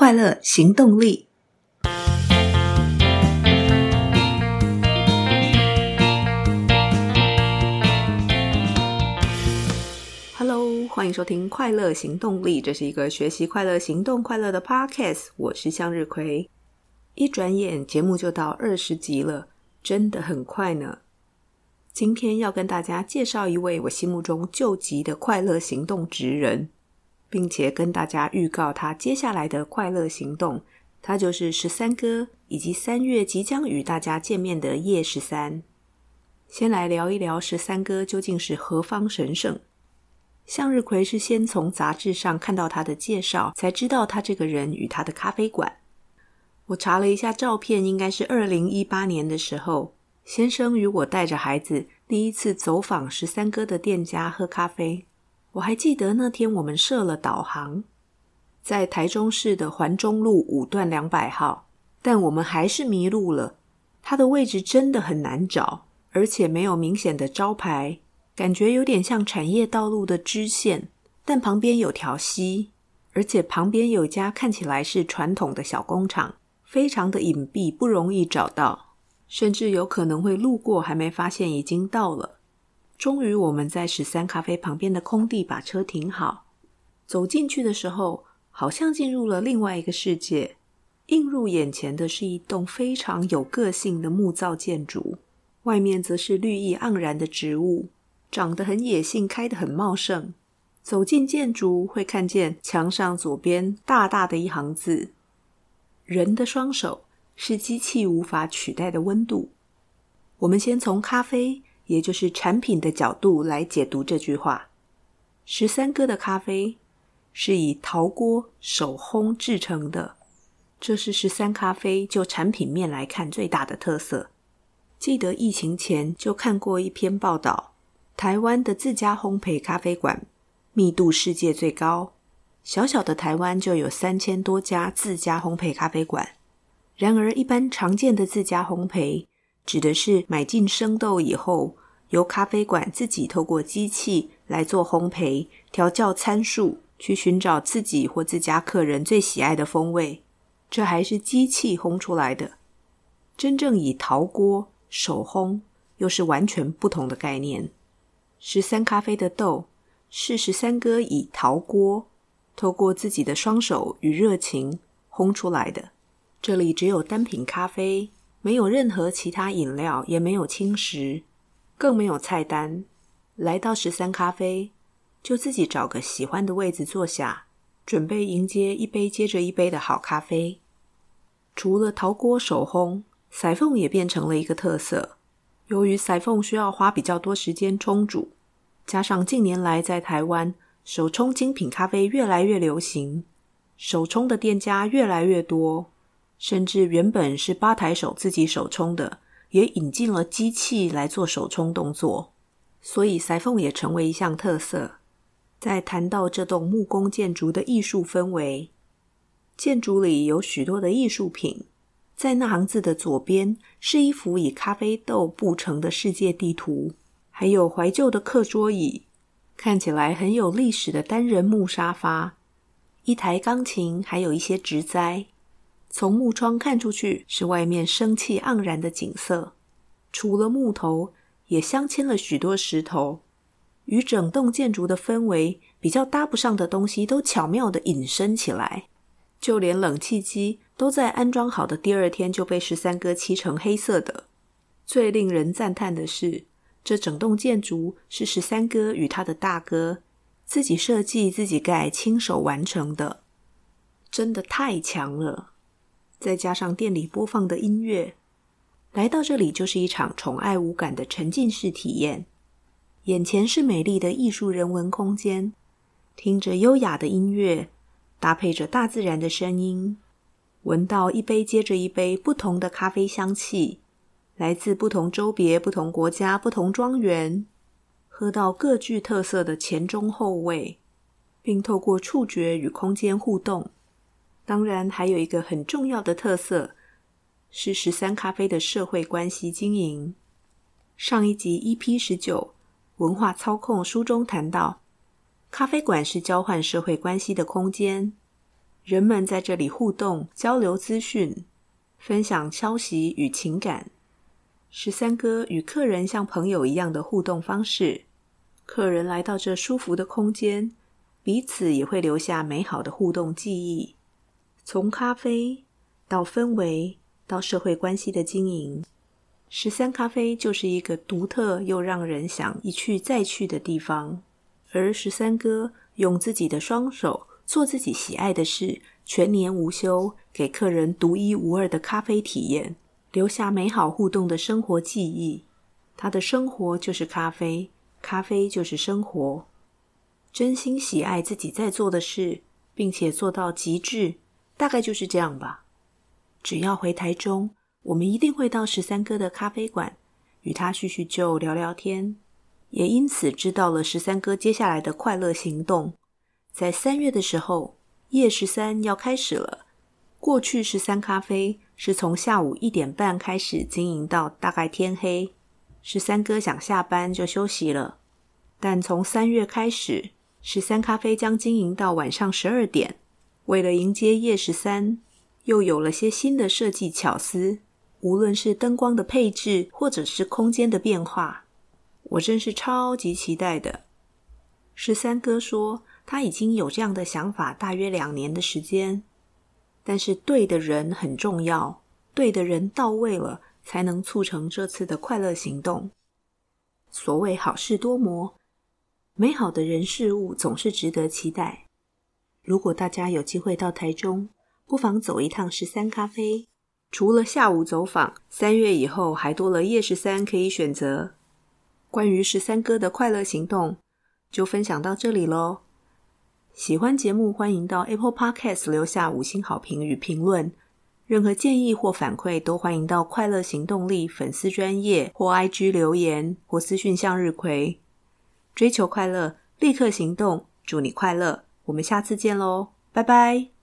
快乐行动力。Hello，欢迎收听《快乐行动力》，这是一个学习快乐、行动快乐的 Podcast。我是向日葵。一转眼，节目就到二十集了，真的很快呢。今天要跟大家介绍一位我心目中救急的快乐行动职人。并且跟大家预告他接下来的快乐行动，他就是十三哥，以及三月即将与大家见面的叶十三。先来聊一聊十三哥究竟是何方神圣？向日葵是先从杂志上看到他的介绍，才知道他这个人与他的咖啡馆。我查了一下照片，应该是二零一八年的时候，先生与我带着孩子第一次走访十三哥的店家喝咖啡。我还记得那天我们设了导航，在台中市的环中路五段两百号，但我们还是迷路了。它的位置真的很难找，而且没有明显的招牌，感觉有点像产业道路的支线。但旁边有条溪，而且旁边有家看起来是传统的小工厂，非常的隐蔽，不容易找到，甚至有可能会路过还没发现已经到了。终于，我们在十三咖啡旁边的空地把车停好。走进去的时候，好像进入了另外一个世界。映入眼前的是一栋非常有个性的木造建筑，外面则是绿意盎然的植物，长得很野性，开得很茂盛。走进建筑，会看见墙上左边大大的一行字：“人的双手是机器无法取代的温度。”我们先从咖啡。也就是产品的角度来解读这句话。十三哥的咖啡是以陶锅手烘制成的，这是十三咖啡就产品面来看最大的特色。记得疫情前就看过一篇报道，台湾的自家烘焙咖啡馆密度世界最高，小小的台湾就有三千多家自家烘焙咖啡馆。然而，一般常见的自家烘焙指的是买进生豆以后，由咖啡馆自己透过机器来做烘焙、调校参数，去寻找自己或自家客人最喜爱的风味。这还是机器烘出来的，真正以陶锅手烘，又是完全不同的概念。十三咖啡的豆是十三哥以陶锅，透过自己的双手与热情烘出来的。这里只有单品咖啡，没有任何其他饮料，也没有轻食。更没有菜单，来到十三咖啡，就自己找个喜欢的位子坐下，准备迎接一杯接着一杯的好咖啡。除了陶锅手烘，筛缝也变成了一个特色。由于筛缝需要花比较多时间冲煮，加上近年来在台湾手冲精品咖啡越来越流行，手冲的店家越来越多，甚至原本是吧台手自己手冲的。也引进了机器来做手冲动作，所以裁缝也成为一项特色。在谈到这栋木工建筑的艺术氛围，建筑里有许多的艺术品。在那行字的左边是一幅以咖啡豆布成的世界地图，还有怀旧的课桌椅，看起来很有历史的单人木沙发，一台钢琴，还有一些植栽。从木窗看出去，是外面生气盎然的景色。除了木头，也镶嵌了许多石头，与整栋建筑的氛围比较搭不上的东西，都巧妙地引申起来。就连冷气机都在安装好的第二天就被十三哥漆成黑色的。最令人赞叹的是，这整栋建筑是十三哥与他的大哥自己设计、自己盖、亲手完成的，真的太强了。再加上店里播放的音乐，来到这里就是一场宠爱无感的沉浸式体验。眼前是美丽的艺术人文空间，听着优雅的音乐，搭配着大自然的声音，闻到一杯接着一杯不同的咖啡香气，来自不同州别、不同国家、不同庄园，喝到各具特色的前中后味，并透过触觉与空间互动。当然，还有一个很重要的特色是十三咖啡的社会关系经营。上一集 EP 十九文化操控书中谈到，咖啡馆是交换社会关系的空间，人们在这里互动、交流资讯、分享消息与情感。十三哥与客人像朋友一样的互动方式，客人来到这舒服的空间，彼此也会留下美好的互动记忆。从咖啡到氛围，到社会关系的经营，十三咖啡就是一个独特又让人想一去再去的地方。而十三哥用自己的双手。做自己喜爱的事，全年无休，给客人独一无二的咖啡体验，留下美好互动的生活记忆。他的生活就是咖啡，咖啡就是生活。真心喜爱自己在做的事，并且做到极致，大概就是这样吧。只要回台中，我们一定会到十三哥的咖啡馆，与他叙叙旧、聊聊天，也因此知道了十三哥接下来的快乐行动。在三月的时候，夜十三要开始了。过去十三咖啡是从下午一点半开始经营到大概天黑，十三哥想下班就休息了。但从三月开始，十三咖啡将经营到晚上十二点。为了迎接夜十三，又有了些新的设计巧思，无论是灯光的配置，或者是空间的变化，我真是超级期待的。十三哥说。他已经有这样的想法，大约两年的时间。但是对的人很重要，对的人到位了，才能促成这次的快乐行动。所谓好事多磨，美好的人事物总是值得期待。如果大家有机会到台中，不妨走一趟十三咖啡。除了下午走访，三月以后还多了夜十三可以选择。关于十三哥的快乐行动，就分享到这里喽。喜欢节目，欢迎到 Apple Podcast 留下五星好评与评论。任何建议或反馈，都欢迎到快乐行动力粉丝专页或 IG 留言或私讯向日葵。追求快乐，立刻行动，祝你快乐！我们下次见喽，拜拜。